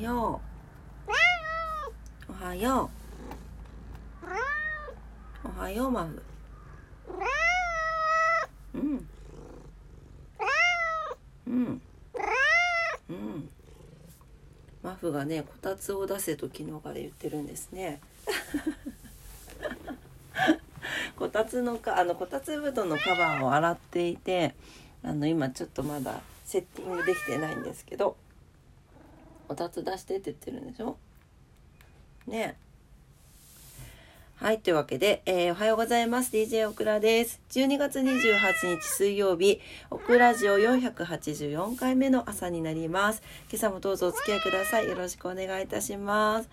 よう。おはよう。おはようマフうん。うん。うん。マフがねこたつを出せと昨日から言ってるんですね。こたつのかあのこたつ布団のカバーを洗っていてあの今ちょっとまだセッティングできてないんですけど。こたつ出してって言ってるんでしょ？ね。はいというわけで、えー、おはようございます。DJ オクラです。12月28日水曜日オクラジオ484回目の朝になります。今朝もどうぞお付き合いください。よろしくお願いいたします。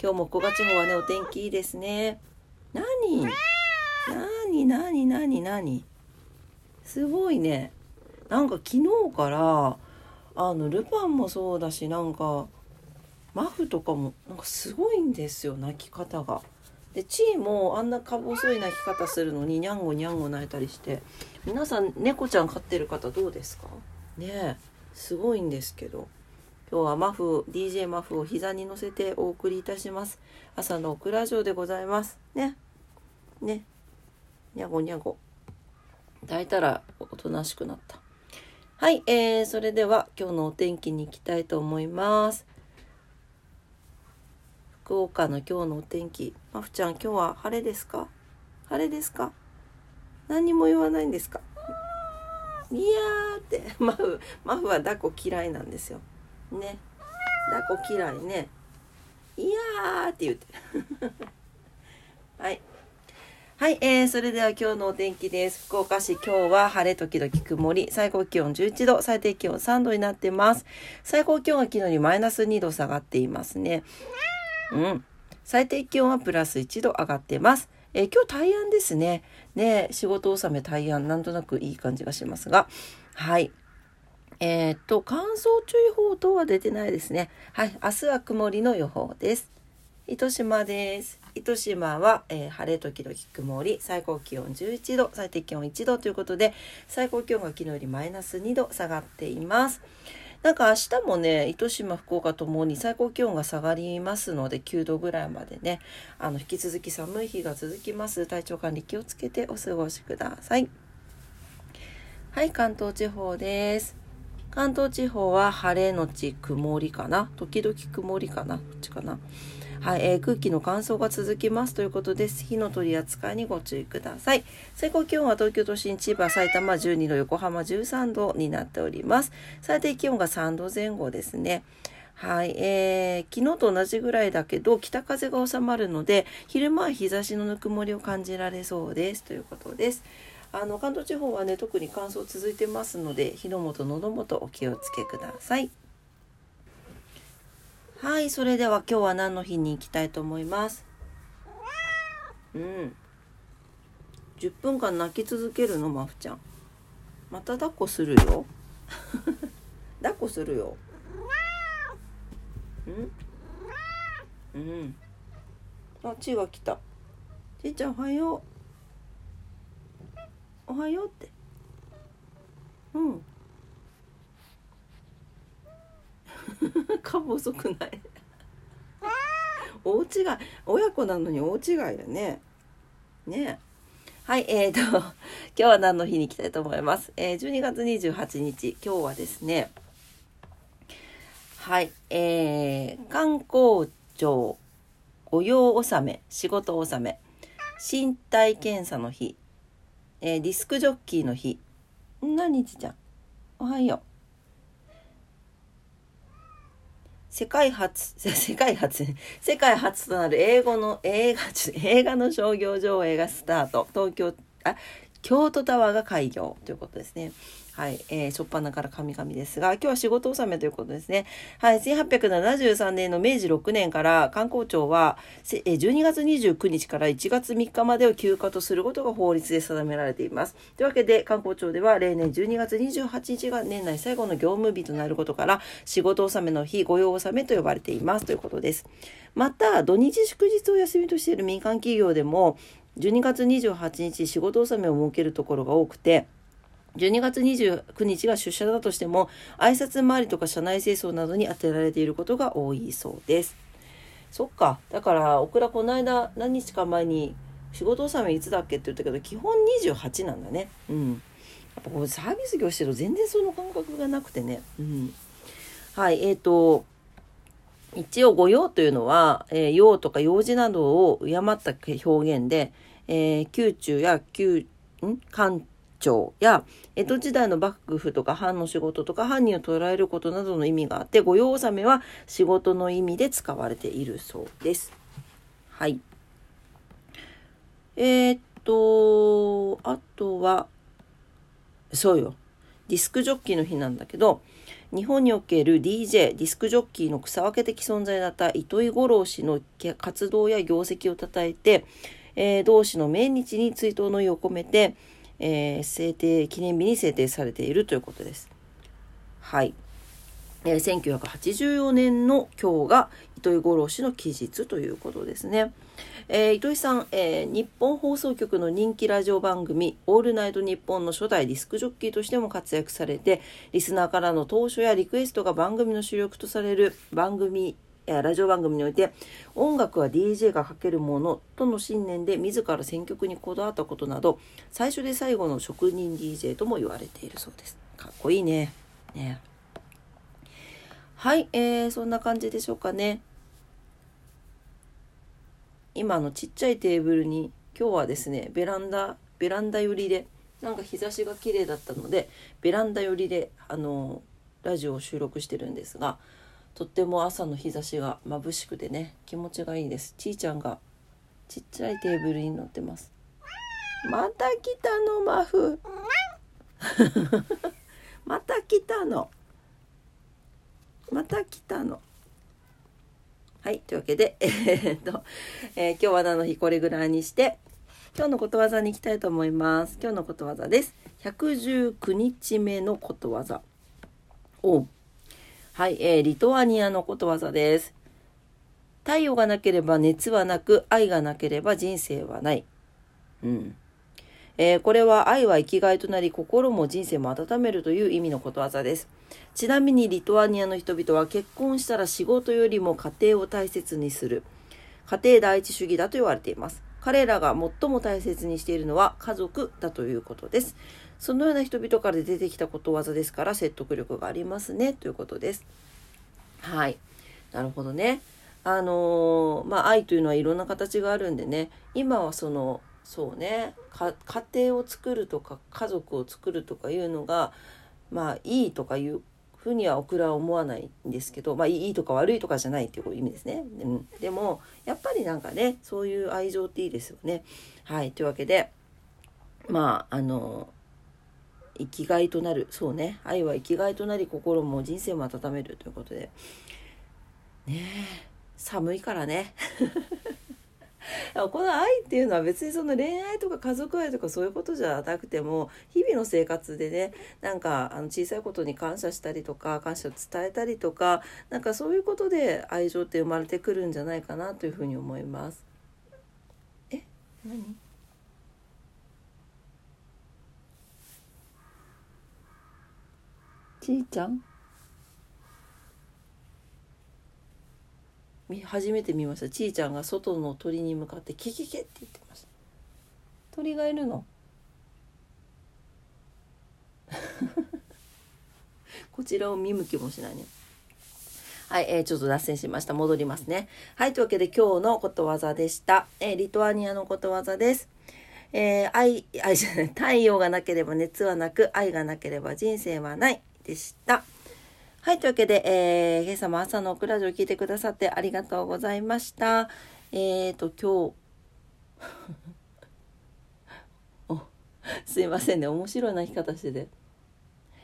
今日も古賀地方はねお天気いいですね。何？何？何？何？何？すごいね。なんか昨日からあのルパンもそうだしなんかマフとかもなんかすごいんですよ泣き方が。でチーもあんなか細い泣き方するのににゃんごにゃんご泣いたりして。皆さん猫ちゃん飼ってる方どうですか？ねえすごいんですけど。今日はマフ DJ マフを膝に乗せてお送りいたします。朝のオクラ城でございます。ね。ね。にゃごにゃご抱いたらおとなしくなった。はい、えー、それでは今日のお天気に行きたいと思います福岡の今日のお天気。まふちゃん、今日は晴れですか？晴れですか？何も言わないんですか？いやーって、マフ、マフは抱っこ嫌いなんですよ。ね。抱っこ嫌いね。いやーって言って。はい。はい、えー、それでは今日のお天気です。福岡市、今日は晴れ時々曇り、最高気温11度、最低気温3度になってます。最高気温は昨日にマイナス2度下がっていますね。うん。最低気温はプラス1度上がってます。えー、今日大安ですね。ね仕事納め大安、なんとなくいい感じがしますが。はい。えー、っと、乾燥注意報等は出てないですね。はい。明日は曇りの予報です。糸島です。糸島は、えー、晴れ時々曇り、最高気温11度、最低気温1度ということで、最高気温が昨日よりマイナス2度下がっています。なんか明日もね、糸島、福岡ともに最高気温が下がりますので、9度ぐらいまでね、あの、引き続き寒い日が続きます。体調管理気をつけてお過ごしください。はい、関東地方です。関東地方は晴れのち曇りかな時々曇りかなどっちかなはい、えー、空気の乾燥が続きますということです。火の取り扱いにご注意ください。最高気温は東京都心、千葉、埼玉12度、横浜13度になっております。最低気温が3度前後ですね。はい、えー、昨日と同じぐらいだけど、北風が収まるので、昼間は日差しのぬくもりを感じられそうですということです。あの関東地方はね特に乾燥続いてますので火の元喉元お気をつけください。はい、それでは今日は何の日に行きたいと思います？うん。10分間泣き続けるの、まふちゃん。また抱っこするよ。抱っこするよ。うん？うん。あ、ちが来た。ちいちゃんおはよう。おはようって。うん。顔細くない。大違い。親子なのに大違いだね。ね。はいえーと今日は何の日に行きたいと思います、えー、12月28日。今日はですね。はいえー、観光庁御用納め仕事納め身体検査の日、えー、ディスクジョッキーの日。何日ちゃ？んおはよう。世界初、世界初、世界初となる英語の映画、映画の商業上映がスタート。東京、あ、京都タワーが開業ということですね。はい、えー、初っ端から神々ですが、今日は仕事納めということですね。はい、1873年の明治6年から観光庁は、12月29日から1月3日までを休暇とすることが法律で定められています。というわけで、観光庁では例年12月28日が年内最後の業務日となることから、仕事納めの日、御用納めと呼ばれていますということです。また、土日祝日を休みとしている民間企業でも、12月28日仕事納めを設けるところが多くて、12月29日が出社だとしても挨拶回りとか社内清掃などに当てられていることが多いそうです。そっか。だからオクラこの間何日か前に仕事納めいつだっけって言ったけど基本28なんだね。うん。やっぱこうサービス業してると全然その感覚がなくてね。うん。はい。えーと一応御用というのは、えー、用とか用事などを敬った表現で、えー、宮中や宮、ん？官庁や江戸時代の幕府とか藩の仕事とか犯人を捉えることなどの意味があって御用納めは仕事の意味で使われているそうです。はい。えー、っとあとはそうよディスクジョッキーの日なんだけど日本における DJ ディスクジョッキーの草分け的存在だった糸井五郎氏の活動や業績をたたえて、えー、同氏の命日に追悼の意を込めて、えー、制定記念日に制定されているということです。はい。えー、1984年の今日が糸井五郎氏の期日ということですね。えー、糸井さん、えー、日本放送局の人気ラジオ番組「オールナイトニッポン」の初代ディスクジョッキーとしても活躍されてリスナーからの投書やリクエストが番組の主力とされる番組ラジオ番組において音楽は DJ がかけるものとの信念で自ら選曲にこだわったことなど最初で最後の職人 DJ とも言われているそうです。かっこいいね。ねはい、えー、そんな感じでしょうかね。今のちっちゃいテーブルに今日はですねベランダベランダ寄りでなんか日差しが綺麗だったのでベランダ寄りであのラジオを収録してるんですがとっても朝の日差しが眩しくてね気持ちがいいですちーちゃんがちっちゃいテーブルに乗ってますまた来たのマフ また来たのまた来たのはい。というわけで、えー、っと、えー、今日は何の日これぐらいにして、今日のことわざに行きたいと思います。今日のことわざです。119日目のことわざ。おはい、えー、リトアニアのことわざです。太陽がなければ熱はなく、愛がなければ人生はない。うん。えー、これは愛は生きがいとなり心も人生も温めるという意味のことわざです。ちなみにリトアニアの人々は結婚したら仕事よりも家庭を大切にする。家庭第一主義だと言われています。彼らが最も大切にしているのは家族だということです。そのような人々から出てきたことわざですから説得力がありますねということです。はい。なるほどね。あのー、まあ愛というのはいろんな形があるんでね、今はそのそうね家庭を作るとか家族を作るとかいうのがまあいいとかいうふうにはオクラは思わないんですけどまあいいとか悪いとかじゃないっていう意味ですね、うん、でもやっぱりなんかねそういう愛情っていいですよね。はい。というわけでまああの生きがいとなる。そうね。愛は生きがいとなり心も人生も温めるということで。ね寒いからね。この愛っていうのは別にその恋愛とか家族愛とかそういうことじゃなくても日々の生活でねなんかあの小さいことに感謝したりとか感謝を伝えたりとかなんかそういうことで愛情って生まれてくるんじゃないかなというふうに思います。え何？ちいちゃん？初めて見ましたちいちゃんが外の鳥に向かってキキキって言ってました鳥がいるの？こちらを見向きもしないねはい、えー、ちょっと脱線しました。戻りますね。はい、というわけで今日のことわざでした。えー、リトアニアのことわざです。えー、愛、愛じゃない、太陽がなければ熱はなく、愛がなければ人生はないでした。はい、というわけで、えー、今朝も朝のオクラジオを聞いてくださってありがとうございました。えーと、今日、お、すいませんね、面白い泣き方してて。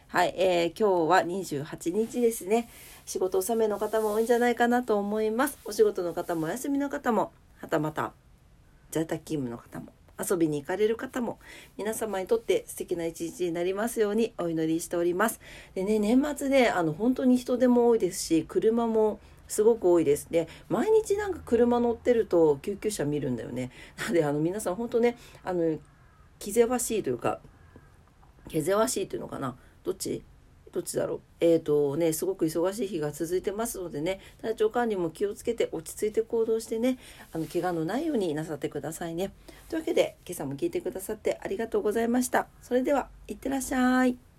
はい、えー、今日は28日ですね。仕事納めの方も多いんじゃないかなと思います。お仕事の方もお休みの方も、はたまた在宅勤務の方も。遊びに行かれる方も皆様にとって素敵な一日になりますようにお祈りしております。でね年末であの本当に人手も多いですし車もすごく多いです。で毎日なんか車乗ってると救急車見るんだよね。な のであの皆さん本当ねあの気ぜわしいというか毛ぜわしいというのかな？どっち？どっちだろう？えっ、ー、とねすごく忙しい日が続いてますのでね。体調管理も気をつけて落ち着いて行動してねあの怪我のないようになさってくださいね。というわけで今朝も聞いてくださってありがとうございました。それではいってらっしゃい。